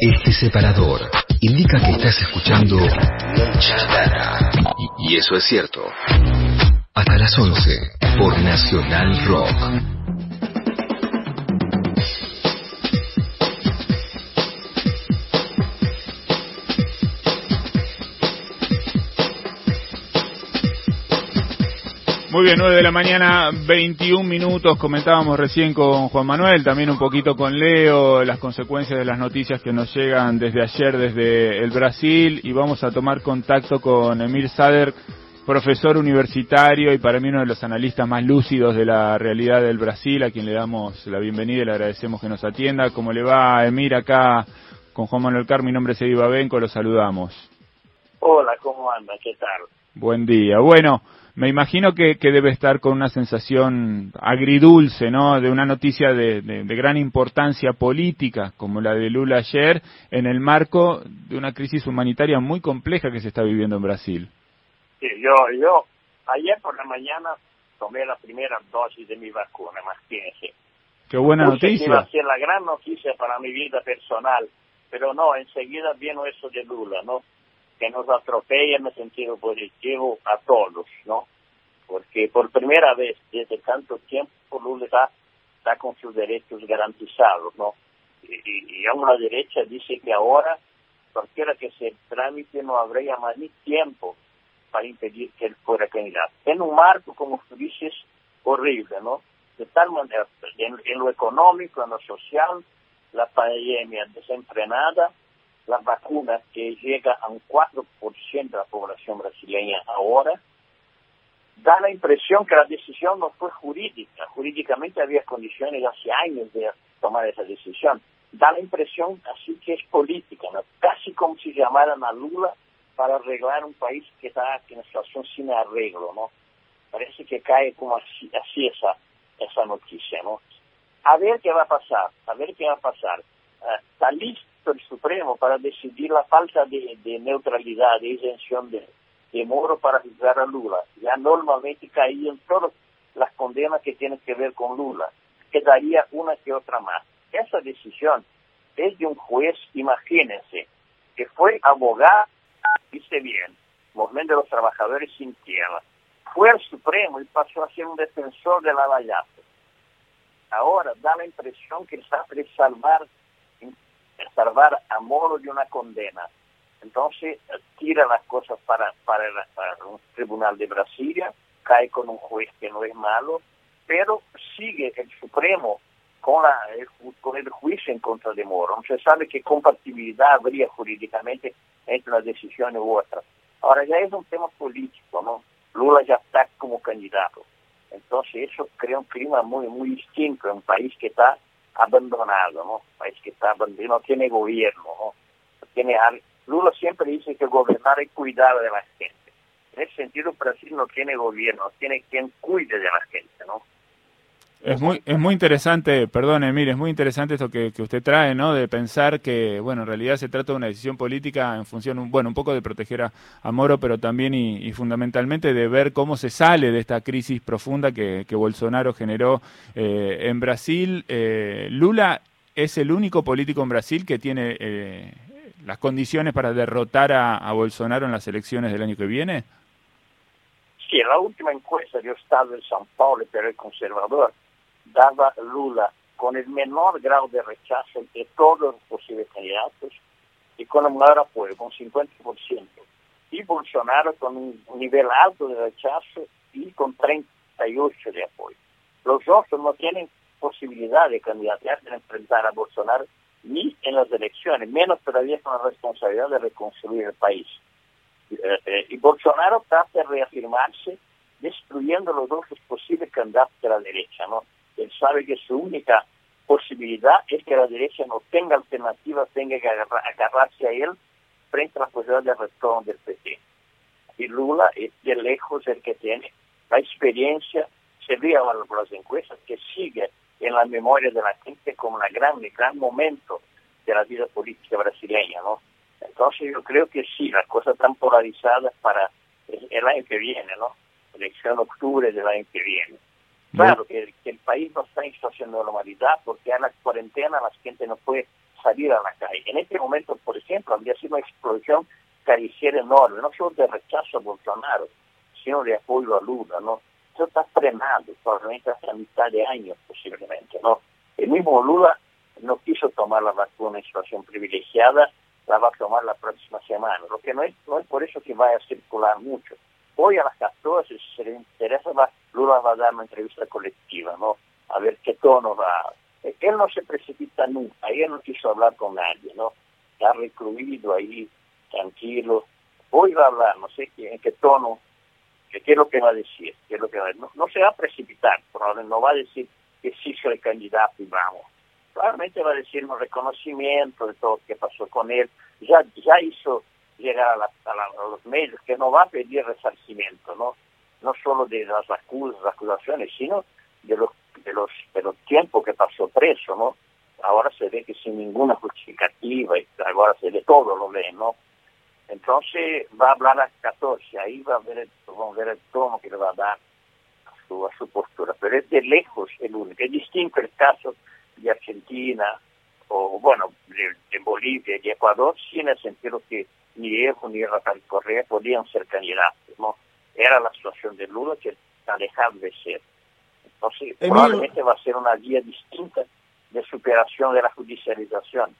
Este separador indica que estás escuchando mucha data. Y, eso es cierto. Hasta las 11 por Nacional Rock. Muy bien, 9 de la mañana, 21 minutos. Comentábamos recién con Juan Manuel, también un poquito con Leo, las consecuencias de las noticias que nos llegan desde ayer desde el Brasil y vamos a tomar contacto con Emir Sader, profesor universitario y para mí uno de los analistas más lúcidos de la realidad del Brasil, a quien le damos la bienvenida y le agradecemos que nos atienda. ¿Cómo le va, Emir, acá con Juan Manuel Car? Mi nombre es Eddie Babenco, lo saludamos. Hola, ¿cómo anda? ¿Qué tal? Buen día. Bueno, me imagino que, que, debe estar con una sensación agridulce, ¿no? De una noticia de, de, de, gran importancia política, como la de Lula ayer, en el marco de una crisis humanitaria muy compleja que se está viviendo en Brasil. Sí, yo, yo ayer por la mañana tomé la primera dosis de mi vacuna, imagínense. Qué buena Puse noticia. Iba a ser la gran noticia para mi vida personal, pero no, enseguida vino eso de Lula, ¿no? Que nos atropella en el sentido positivo a todos, ¿no? Porque por primera vez desde tanto tiempo Lula está, está con sus derechos garantizados, ¿no? Y, y aún la derecha dice que ahora cualquiera que se trámite no habría más ni tiempo para impedir que él fuera candidato. En un marco, como tú dices, horrible, ¿no? De tal manera, en, en lo económico, en lo social, la pandemia desenfrenada, la vacuna que llega a un 4% de la población brasileña ahora, da la impresión que la decisión no fue jurídica. Jurídicamente había condiciones hace años de tomar esa decisión. Da la impresión así que es política, ¿no? casi como si llamaran a Lula para arreglar un país que está en una situación sin arreglo. ¿no? Parece que cae como así, así esa, esa noticia. ¿no? A ver qué va a pasar, a ver qué va a pasar. Uh, está listo el Supremo para decidir la falta de, de neutralidad, de exención de, de Moro para juzgar a Lula. Ya normalmente caían todas las condenas que tienen que ver con Lula. Quedaría una que otra más. Esa decisión es de un juez, imagínense, que fue abogado, dice bien, Movimiento de los Trabajadores sin Tierra. Fue al Supremo y pasó a ser un defensor de la Vallato. Ahora da la impresión que para salvar salvar a Moro de una condena. Entonces tira las cosas para, para, para, un tribunal de Brasilia, cae con un juez que no es malo, pero sigue el Supremo con, la, el, con el juicio en contra de Moro. No se sabe qué compatibilidad habría jurídicamente entre una decisión u otra. Ahora ya es un tema político, ¿no? Lula ya está como candidato. Entonces eso crea un clima muy, muy distinto en un país que está abandonado, ¿no? País que está abandonado, no tiene gobierno, ¿no? tiene Lula siempre dice que gobernar es cuidar de la gente. En ese sentido, Brasil no tiene gobierno, tiene quien cuide de la gente, ¿no? Es muy, es muy interesante, perdón Emir, es muy interesante esto que, que, usted trae, ¿no? De pensar que, bueno, en realidad se trata de una decisión política en función, bueno, un poco de proteger a, a Moro, pero también y, fundamentalmente de ver cómo se sale de esta crisis profunda que, que Bolsonaro generó eh, en Brasil. Eh, Lula es el único político en Brasil que tiene eh, las condiciones para derrotar a, a Bolsonaro en las elecciones del año que viene. Sí, la última encuesta de Estado de São Paulo, pero el conservador, daba Lula con el menor grado de rechazo de todos los posibles candidatos y con el mayor apoyo, con 50%. Y Bolsonaro con un nivel alto de rechazo y con 38% de apoyo. Los otros no tienen posibilidad de candidatear, de enfrentar a Bolsonaro ni en las elecciones, menos todavía con la responsabilidad de reconstruir el país. Eh, eh, y Bolsonaro trata de reafirmarse destruyendo los otros posibles candidatos de la derecha, ¿no? Él sabe que su única posibilidad es que la derecha no tenga alternativa, tenga que agarrar, agarrarse a él frente a la posibilidad de retorno del PT. Y Lula es de lejos el que tiene la experiencia, se ve ahora por las encuestas, que sigue en la memoria de la gente como un gran, gran momento de la vida política brasileña, ¿no? Entonces yo creo que sí, las cosas están polarizadas para el año que viene, ¿no? Elección octubre del año que viene. Claro que, que, el país no está en situación de normalidad porque hay la cuarentena, la gente no puede salir a la calle. En este momento, por ejemplo, habría sido una explosión cariciera enorme, no solo de rechazo a Bolsonaro, sino de apoyo a Lula, ¿no? Eso está frenado, probablemente hasta mitad de año posiblemente, ¿no? El mismo Lula no quiso tomar la vacuna en situación privilegiada, la va a tomar la próxima semana, lo que no es, no es por eso que vaya a circular mucho. Hoy a las 14, si se le interesa, va, Lula va a dar una entrevista colectiva, ¿no? A ver qué tono va. Él no se precipita nunca, él no quiso hablar con nadie, ¿no? Está recluido ahí, tranquilo. Hoy va a hablar, no sé qué, en qué tono, qué, es lo que va a decir, qué es lo que va a no, no, se va a precipitar, probablemente no va a decir que sí soy candidato y vamos. Probablemente va a decir un reconocimiento de todo lo que pasó con él. Ya, ya hizo llegar a, la, a, los medios que no va a pedir resarcimiento, ¿no? No solo de las acusaciones, sino de los, de los, de los tiempos que pasó preso, ¿no? Ahora se ve que sin ninguna justificativa, ahora se ve todo, lo ven, ¿no? Entonces va a hablar a 14, ahí va a ver, vamos a ver el tono que le va a dar a su, a postura, pero es de lejos el único. Es distinto el caso de Argentina o, bueno, de, de Bolivia y Ecuador, sí en el sentido que ni Evo ni Rafael Correa podían ser candidatos, ¿no? Era la situación de Lula que está dejando de ser. Entonces, Emilio. probablemente va a ser una vía distinta de superación de la judicialización.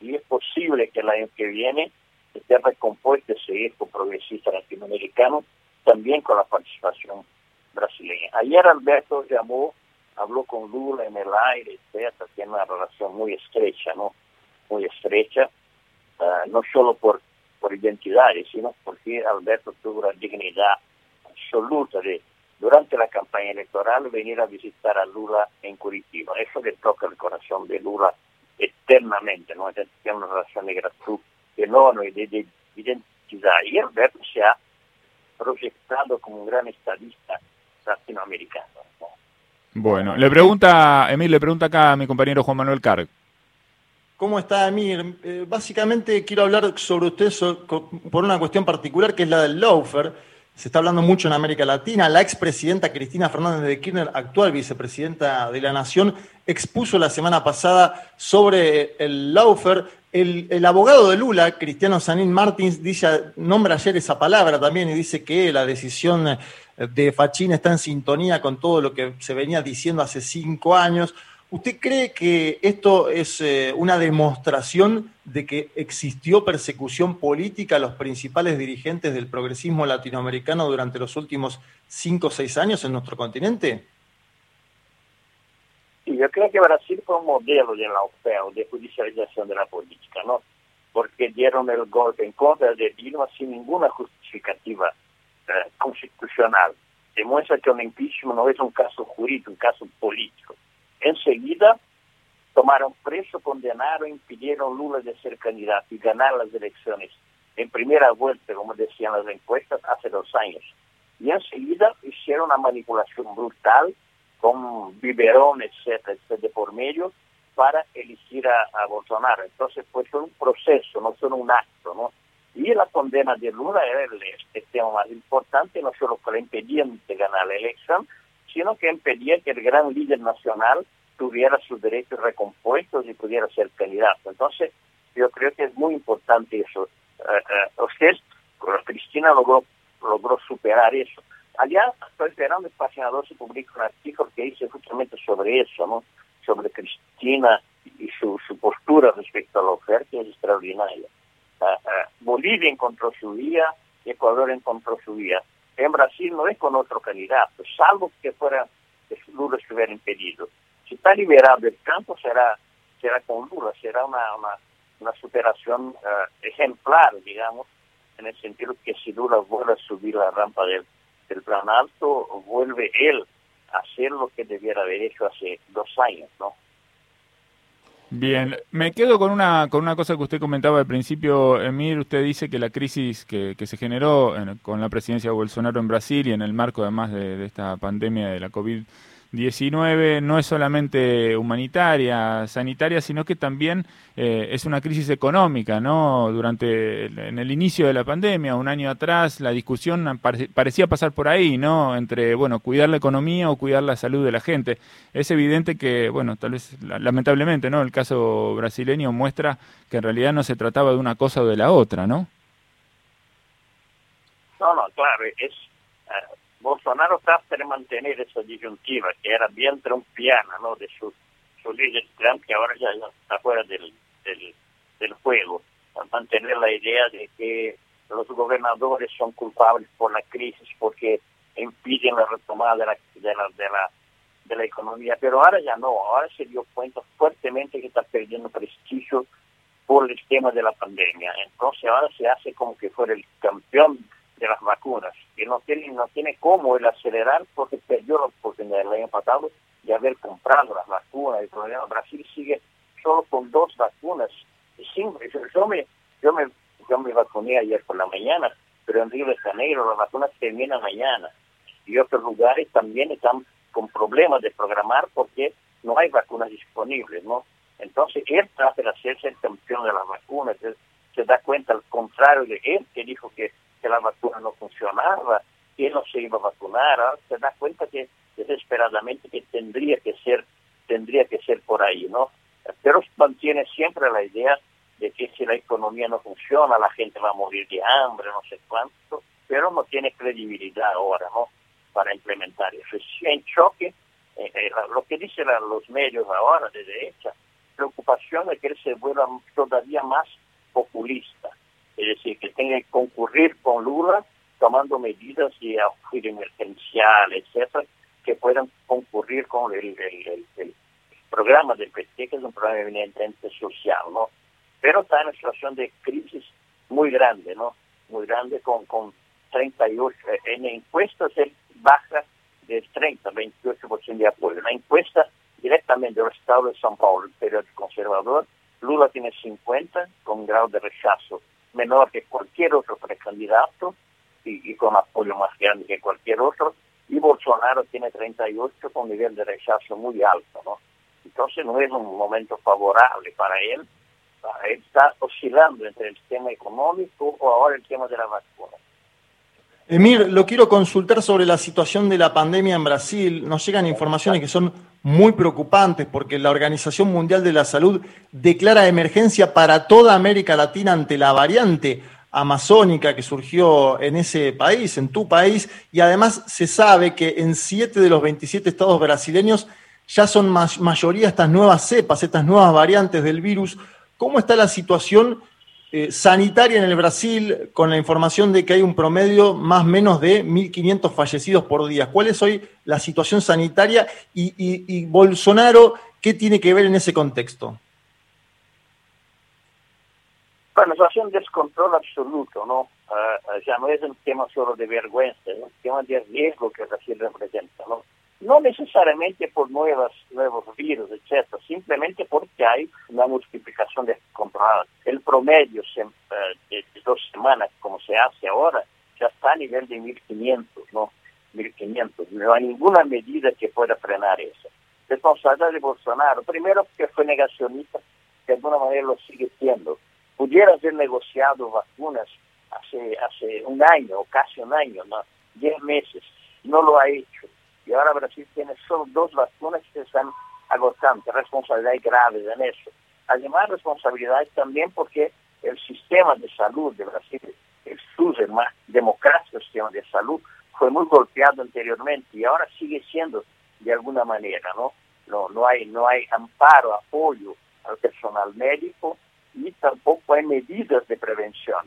Y es posible que el año que viene esté recompuesto ese eco progresista latinoamericano también con la participación brasileña. Ayer Alberto llamó, habló con Lula en el aire, etcétera, tiene una relación muy estrecha, ¿no? Muy estrecha, uh, no solo por, por identidades, sino porque Alberto tuvo la dignidad absoluta de durante la campaña electoral venir a visitar a Lula en Curitiba. Eso le toca el corazón de Lula eternamente, ¿no? Tiene una relación de gratitud enorme de, de identidad. Y Alberto se ha proyectado como un gran estadista latinoamericano. ¿no? Bueno, le pregunta, Emil, le pregunta acá a mi compañero Juan Manuel Carg. ¿Cómo está, Emil? Eh, básicamente quiero hablar sobre usted por una cuestión particular que es la del Laufer se está hablando mucho en América Latina. La expresidenta Cristina Fernández de Kirchner, actual vicepresidenta de la Nación, expuso la semana pasada sobre el Laufer. El, el abogado de Lula, Cristiano Sanín Martins, dice, nombra ayer esa palabra también y dice que la decisión de Fachín está en sintonía con todo lo que se venía diciendo hace cinco años. ¿Usted cree que esto es eh, una demostración de que existió persecución política a los principales dirigentes del progresismo latinoamericano durante los últimos cinco o seis años en nuestro continente? Sí, yo creo que Brasil fue un modelo de la OPEA, de judicialización de la política, ¿no? Porque dieron el golpe en contra de Dilma sin ninguna justificativa eh, constitucional. Demuestra que un impeachment no es un caso jurídico, un caso político Enseguida tomaron preso, condenaron, impidieron Lula de ser candidato y ganar las elecciones en primera vuelta, como decían las encuestas, hace dos años. Y enseguida hicieron una manipulación brutal con biberón, etcétera, etcétera, por medio para elegir a, a Bolsonaro. Entonces fue todo un proceso, no solo un acto, ¿no? Y la condena de Lula era el, el tema más importante, no solo que le de ganar la elección, sino que impedía que el gran líder nacional tuviera sus derechos recompuestos y pudiera ser candidato. Entonces, yo creo que es muy importante eso. Uh, uh, usted, Cristina logró, logró superar eso. Allá estoy esperando, en página 12 publica un artículo que dice justamente sobre eso, ¿no? Sobre Cristina y su, su postura respecto a la oferta es extraordinaria. Uh, Bolivia encontró su vía, Ecuador encontró su vía en Brasil no es con otro candidato, salvo que fuera que Lula estuviera impedido. Si está liberado el campo, será, será con Lula, será una, una, superación uh, ejemplar, digamos, en el sentido que si Lula vuelve a subir la rampa del, del plan alto, vuelve él a hacer lo que debiera haber hecho hace dos años, ¿no? Bien, me quedo con una, con una cosa que usted comentaba al principio, Emir. Usted dice que la crisis que, que se generó en, con la presidencia de Bolsonaro en Brasil y en el marco además de, de esta pandemia de la COVID-19 19 no es solamente humanitaria, sanitaria, sino que también eh, es una crisis económica, ¿no? Durante en el inicio de la pandemia, un año atrás, la discusión parecía pasar por ahí, ¿no? Entre, bueno, cuidar la economía o cuidar la salud de la gente. Es evidente que, bueno, tal vez lamentablemente, ¿no? El caso brasileño muestra que en realidad no se trataba de una cosa o de la otra, ¿no? No, no, claro, es Bolsonaro trata de mantener esa disyuntiva que era bien trumpiana, ¿no? De su, su líder Trump, que ahora ya, está fuera del, del, juego. Mantener la idea de que los gobernadores son culpables por la crisis porque impiden la retomada de la, de la, de la, de la economía. Pero ahora ya no, ahora se dio cuenta fuertemente que está perdiendo prestigio por el tema de la pandemia. Entonces ahora se hace como que fuera el campeón de las vacunas, que no tiene, no tiene cómo el acelerar porque perdió la oportunidad el año pasado de haber comprado las vacunas. El problema, Brasil sigue solo con dos vacunas. Cinco, yo, me, yo, me, yo me vacuné ayer por la mañana, pero en Río de Janeiro las vacunas terminan mañana. Y otros lugares también están con problemas de programar porque no hay vacunas disponibles, ¿no? Entonces él trata de hacerse el campeón de las vacunas, se da cuenta al contrario de él, que dijo que que la vacuna no funcionaba, que no se iba a vacunar, se da cuenta que desesperadamente que tendría que ser, tendría que ser por ahí, ¿no? Pero mantiene siempre la idea de que si la economía no funciona, la gente va a morir de hambre, no sé cuánto, pero no tiene credibilidad ahora, ¿no? Para implementar eso. Es en choque, eh, eh, lo que dicen los medios ahora de derecha, preocupación de que él se vuelva todavía más populista es decir, que tenga que concurrir con Lula tomando medidas de auxilio emergencial, etcétera, que puedan concurrir con el, programa del PT, que es un programa evidentemente social, ¿no? Pero está en una situación de crisis muy grande, ¿no? Muy grande con, con 38, en encuestas él baja del 30, 28% de apoyo. La encuesta directamente del Estado de São Paulo, el periódico conservador, Lula tiene 50 con grado de rechazo menor que cualquier otro precandidato y, con apoyo más grande que cualquier otro, y Bolsonaro tiene 38 con nivel de rechazo muy alto, ¿no? Entonces no es un momento favorable para él, para él está oscilando entre el tema económico o ahora el tema de la vacuna. Emir, lo quiero consultar sobre la situación de la pandemia en Brasil. Nos llegan informaciones que son muy preocupantes porque la Organización Mundial de la Salud declara emergencia para toda América Latina ante la variante amazónica que surgió en ese país, en tu país, y además se sabe que en siete de los 27 estados brasileños ya son mayoría estas nuevas cepas, estas nuevas variantes del virus. ¿Cómo está la situación eh, sanitaria en el Brasil con la información de que hay un promedio más o menos de 1.500 fallecidos por día. ¿Cuál es hoy la situación sanitaria y, Bolsonaro qué tiene que ver en ese contexto? Bueno, es un descontrol absoluto, ¿no? Uh, ya no es un tema solo de vergüenza, es un tema de riesgo que Brasil representa, ¿no? No necesariamente por nuevas, nuevos virus, etcétera, simplemente porque hay una multiplicación de comprobados. El promedio eh, de, dos semanas, como se hace ahora, ya está a nivel de 1.500, ¿no? 1.500. No hay ninguna medida que pueda frenar eso. Responsabilidad de Bolsonaro, primero porque fue negacionista, de alguna manera lo sigue siendo. Pudiera haber negociado vacunas hace, hace un año o casi un año, ¿no? 10 meses. No lo ha hecho y ahora Brasil tiene solo dos vacunas que están agotando, responsabilidad grave en eso. Además, responsabilidad también porque el sistema de salud de Brasil, el SUS, el más democrático sistema de salud, fue muy golpeado anteriormente y ahora sigue siendo de alguna manera, ¿no? No, no, hay, no hay amparo, apoyo al personal médico y tampoco hay medidas de prevención.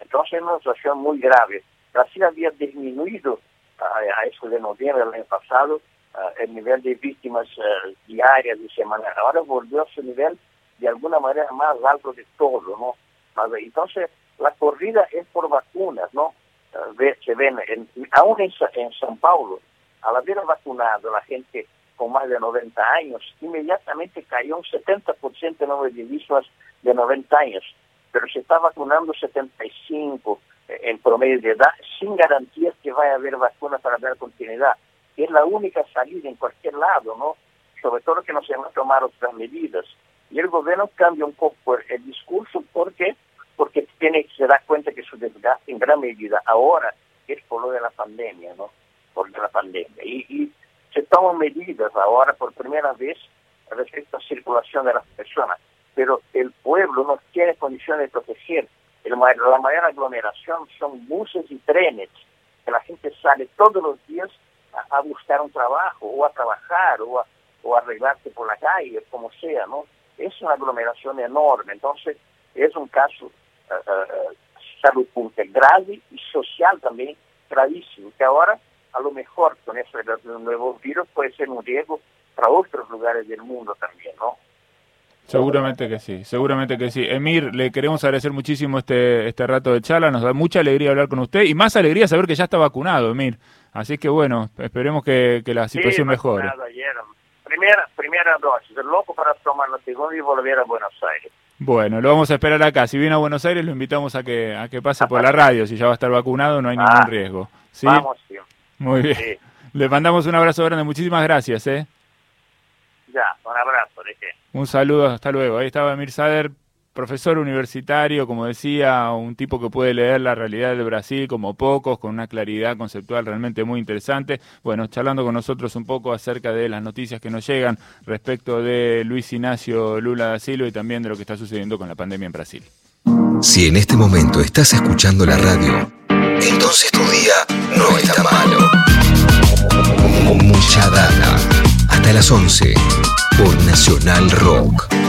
Entonces es una situación muy grave. Brasil había disminuido a, eso de noviembre del año pasado, el nivel de víctimas eh, diarias y semanales. Ahora volvió a su nivel de alguna manera más alto de todo, ¿no? Entonces, la corrida es por vacunas, ¿no? Se ven, en, aún en, en São Paulo, al haber vacunado a la gente con más de 90 años, inmediatamente cayó un 70% de número de víctimas de 90 años, pero se está vacunando 75, en promedio de edad sin garantías que vaya a haber vacuna para dar continuidad. es la única salida en cualquier lado, ¿no? Sobre todo que no se van a tomar otras medidas. Y el gobierno cambia un poco el, discurso porque porque tiene se da cuenta que su desgaste en gran medida ahora es por lo de la pandemia, ¿no? Por la pandemia. Y, y se toman medidas ahora por primera vez respecto a circulación de las personas, pero el pueblo no tiene condiciones de proteger. El, la mayor aglomeración son buses y trenes, que la gente sale todos los días a, buscar un trabajo, o a trabajar, o a, o arreglarse por la calle, como sea, ¿no? Es una aglomeración enorme, entonces es un caso uh, salud pública grave y social también gravísimo, que ahora a lo mejor con ese nuevo virus puede ser un riesgo para otros lugares del mundo también, ¿no? Seguramente que sí, seguramente que sí. Emir, le queremos agradecer muchísimo este, este rato de charla, nos da mucha alegría hablar con usted y más alegría saber que ya está vacunado, Emir. Así que bueno, esperemos que, la situación mejore. Primera, primera dosis, loco para tomar la segunda y volver a Buenos Aires. Bueno, lo vamos a esperar acá. Si viene a Buenos Aires, lo invitamos a que, a que pase por la radio. Si ya va a estar vacunado, no hay ningún ah, riesgo. ¿Sí? Vamos, Muy bien. Le mandamos un abrazo grande. Muchísimas gracias. ¿eh? Un abrazo. Un saludo. Hasta luego. Ahí estaba Emir Sader, profesor universitario, como decía, un tipo que puede leer la realidad de Brasil como pocos, con una claridad conceptual realmente muy interesante. Bueno, charlando con nosotros un poco acerca de las noticias que nos llegan respecto de Luis Ignacio Lula da Silva y también de lo que está sucediendo con la pandemia en Brasil. Si en este momento estás escuchando la radio, entonces tu día no está malo. Mucha data. Hasta las 11 por Nacional Rock.